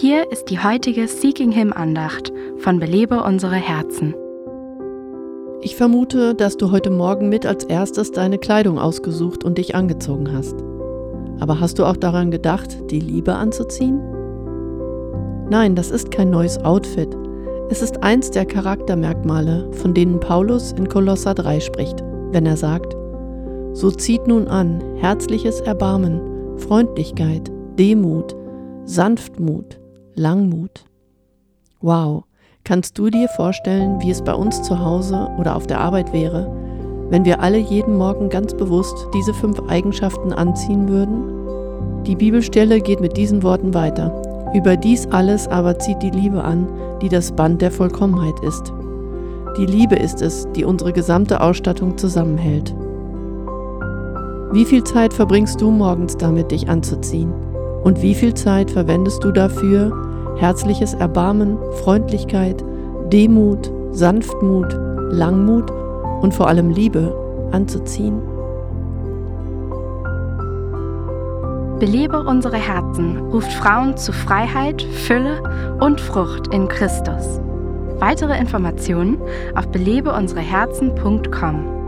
Hier ist die heutige Seeking Him Andacht von Belebe unsere Herzen. Ich vermute, dass du heute Morgen mit als erstes deine Kleidung ausgesucht und dich angezogen hast. Aber hast du auch daran gedacht, die Liebe anzuziehen? Nein, das ist kein neues Outfit. Es ist eins der Charaktermerkmale, von denen Paulus in Kolosser 3 spricht, wenn er sagt, so zieht nun an herzliches Erbarmen, Freundlichkeit, Demut, Sanftmut, Langmut. Wow, kannst du dir vorstellen, wie es bei uns zu Hause oder auf der Arbeit wäre, wenn wir alle jeden Morgen ganz bewusst diese fünf Eigenschaften anziehen würden? Die Bibelstelle geht mit diesen Worten weiter. Über dies alles aber zieht die Liebe an, die das Band der Vollkommenheit ist. Die Liebe ist es, die unsere gesamte Ausstattung zusammenhält. Wie viel Zeit verbringst du morgens damit, dich anzuziehen? Und wie viel Zeit verwendest du dafür, herzliches Erbarmen, Freundlichkeit, Demut, Sanftmut, Langmut und vor allem Liebe anzuziehen? Belebe unsere Herzen ruft Frauen zu Freiheit, Fülle und Frucht in Christus. Weitere Informationen auf belebeunsereherzen.com.